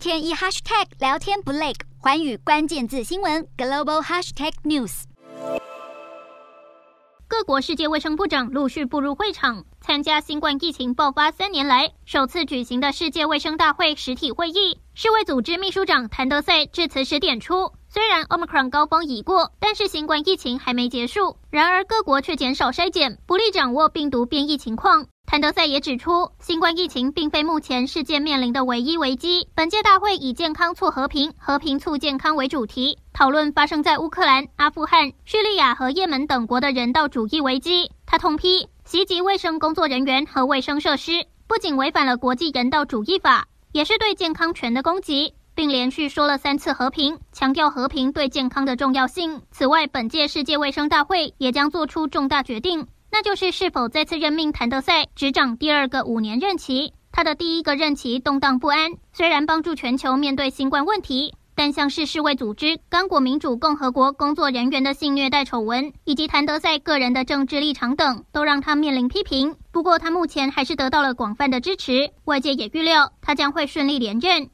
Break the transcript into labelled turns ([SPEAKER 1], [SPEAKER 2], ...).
[SPEAKER 1] 天一 hashtag 聊天不累，寰宇关键字新闻 global hashtag news。
[SPEAKER 2] 各国世界卫生部长陆续步入会场，参加新冠疫情爆发三年来首次举行的世界卫生大会实体会议。世卫组织秘书长谭德赛致辞时点出，虽然 Omicron 高峰已过，但是新冠疫情还没结束。然而各国却减少筛检，不利掌握病毒变异情况。谭德赛也指出，新冠疫情并非目前世界面临的唯一危机。本届大会以“健康促和平，和平促健康”为主题，讨论发生在乌克兰、阿富汗、叙利亚和也门等国的人道主义危机。他痛批袭击卫生工作人员和卫生设施，不仅违反了国际人道主义法，也是对健康权的攻击，并连续说了三次和平，强调和平对健康的重要性。此外，本届世界卫生大会也将做出重大决定。那就是是否再次任命谭德赛执掌第二个五年任期。他的第一个任期动荡不安，虽然帮助全球面对新冠问题，但像是世卫组织刚果民主共和国工作人员的性虐待丑闻，以及谭德赛个人的政治立场等，都让他面临批评。不过他目前还是得到了广泛的支持，外界也预料他将会顺利连任。